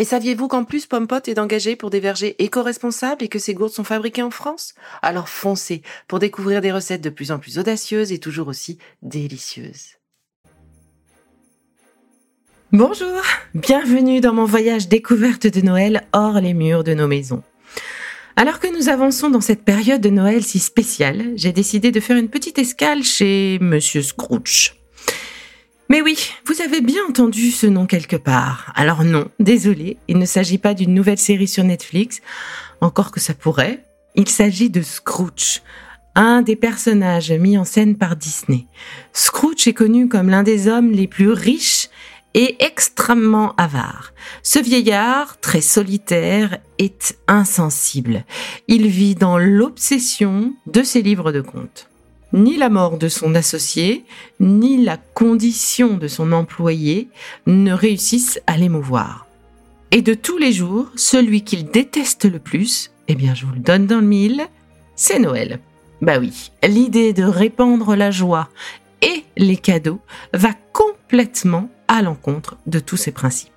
Et saviez-vous qu'en plus Pompot est engagé pour des vergers éco-responsables et que ces gourdes sont fabriquées en France? Alors foncez pour découvrir des recettes de plus en plus audacieuses et toujours aussi délicieuses. Bonjour, bienvenue dans mon voyage découverte de Noël hors les murs de nos maisons. Alors que nous avançons dans cette période de Noël si spéciale, j'ai décidé de faire une petite escale chez Monsieur Scrooge. Mais oui, vous avez bien entendu ce nom quelque part. Alors non, désolé, il ne s'agit pas d'une nouvelle série sur Netflix, encore que ça pourrait. Il s'agit de Scrooge, un des personnages mis en scène par Disney. Scrooge est connu comme l'un des hommes les plus riches et extrêmement avare. Ce vieillard, très solitaire, est insensible. Il vit dans l'obsession de ses livres de contes ni la mort de son associé, ni la condition de son employé ne réussissent à l'émouvoir. Et de tous les jours, celui qu'il déteste le plus, eh bien je vous le donne dans le mille, c'est Noël. Bah oui, l'idée de répandre la joie et les cadeaux va complètement à l'encontre de tous ces principes.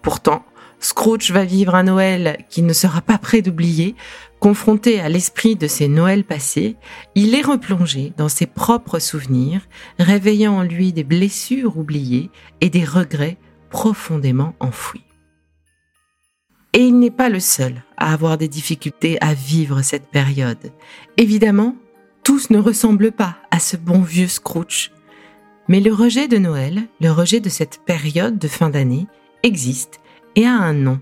Pourtant, Scrooge va vivre un Noël qu'il ne sera pas prêt d'oublier. Confronté à l'esprit de ses Noëls passés, il est replongé dans ses propres souvenirs, réveillant en lui des blessures oubliées et des regrets profondément enfouis. Et il n'est pas le seul à avoir des difficultés à vivre cette période. Évidemment, tous ne ressemblent pas à ce bon vieux Scrooge. Mais le rejet de Noël, le rejet de cette période de fin d'année, existe et a un nom.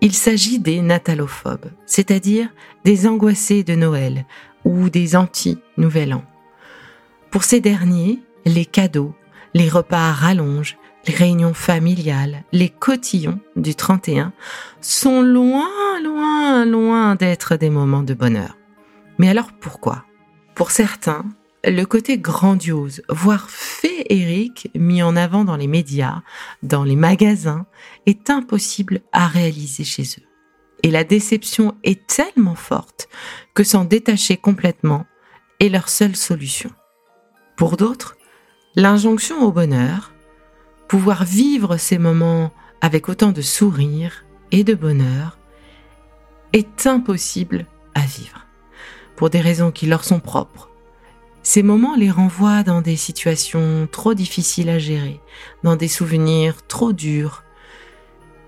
Il s'agit des natalophobes, c'est-à-dire des angoissés de Noël ou des anti-Nouvel An. Pour ces derniers, les cadeaux, les repas à rallonge, les réunions familiales, les cotillons du 31 sont loin, loin, loin d'être des moments de bonheur. Mais alors pourquoi? Pour certains, le côté grandiose, voire féerique mis en avant dans les médias, dans les magasins, est impossible à réaliser chez eux. Et la déception est tellement forte que s'en détacher complètement est leur seule solution. Pour d'autres, l'injonction au bonheur, pouvoir vivre ces moments avec autant de sourire et de bonheur, est impossible à vivre, pour des raisons qui leur sont propres ces moments les renvoient dans des situations trop difficiles à gérer, dans des souvenirs trop durs.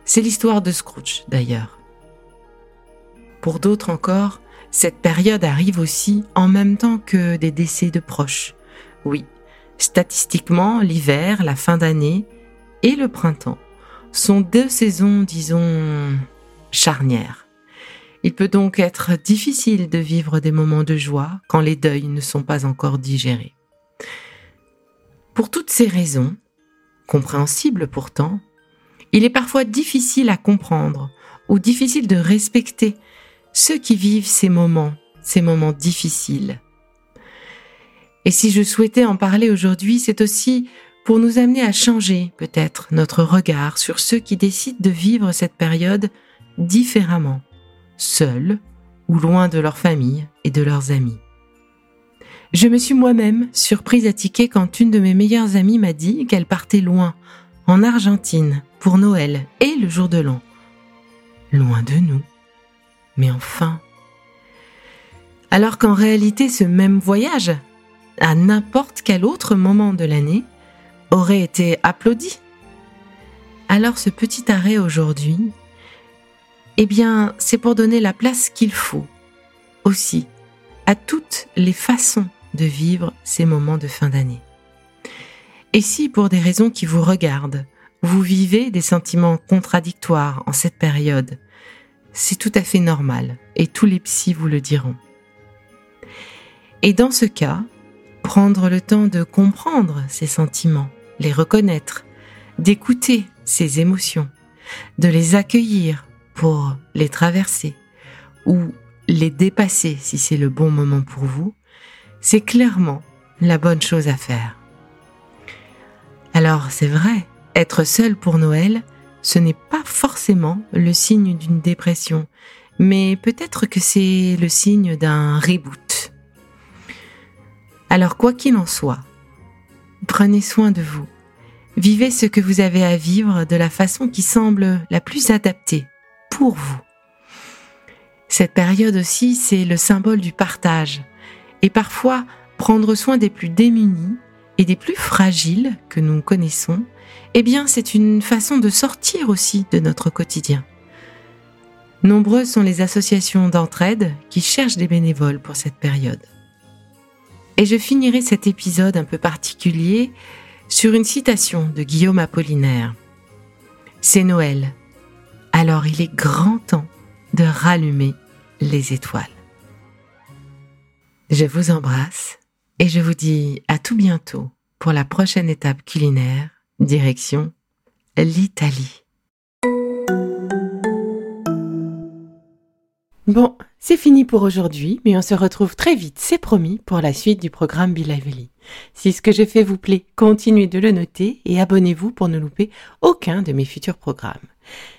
C'est l'histoire de Scrooge, d'ailleurs. Pour d'autres encore, cette période arrive aussi en même temps que des décès de proches. Oui, statistiquement, l'hiver, la fin d'année et le printemps sont deux saisons, disons, charnières. Il peut donc être difficile de vivre des moments de joie quand les deuils ne sont pas encore digérés. Pour toutes ces raisons, compréhensibles pourtant, il est parfois difficile à comprendre ou difficile de respecter ceux qui vivent ces moments, ces moments difficiles. Et si je souhaitais en parler aujourd'hui, c'est aussi pour nous amener à changer peut-être notre regard sur ceux qui décident de vivre cette période différemment seuls ou loin de leur famille et de leurs amis. Je me suis moi-même surprise à tiquer quand une de mes meilleures amies m'a dit qu'elle partait loin, en Argentine, pour Noël et le jour de l'an. Loin de nous. Mais enfin. Alors qu'en réalité ce même voyage, à n'importe quel autre moment de l'année, aurait été applaudi. Alors ce petit arrêt aujourd'hui eh bien, c'est pour donner la place qu'il faut aussi à toutes les façons de vivre ces moments de fin d'année. Et si, pour des raisons qui vous regardent, vous vivez des sentiments contradictoires en cette période, c'est tout à fait normal et tous les psys vous le diront. Et dans ce cas, prendre le temps de comprendre ces sentiments, les reconnaître, d'écouter ces émotions, de les accueillir pour les traverser ou les dépasser si c'est le bon moment pour vous, c'est clairement la bonne chose à faire. Alors c'est vrai, être seul pour Noël, ce n'est pas forcément le signe d'une dépression, mais peut-être que c'est le signe d'un reboot. Alors quoi qu'il en soit, prenez soin de vous. Vivez ce que vous avez à vivre de la façon qui semble la plus adaptée pour vous. Cette période aussi, c'est le symbole du partage. Et parfois, prendre soin des plus démunis et des plus fragiles que nous connaissons, eh bien, c'est une façon de sortir aussi de notre quotidien. Nombreuses sont les associations d'entraide qui cherchent des bénévoles pour cette période. Et je finirai cet épisode un peu particulier sur une citation de Guillaume Apollinaire. C'est Noël, alors il est grand temps de rallumer les étoiles. Je vous embrasse et je vous dis à tout bientôt pour la prochaine étape culinaire, direction l'Italie. Bon, c'est fini pour aujourd'hui, mais on se retrouve très vite, c'est promis, pour la suite du programme Be Lively. Si ce que je fais vous plaît, continuez de le noter et abonnez-vous pour ne louper aucun de mes futurs programmes.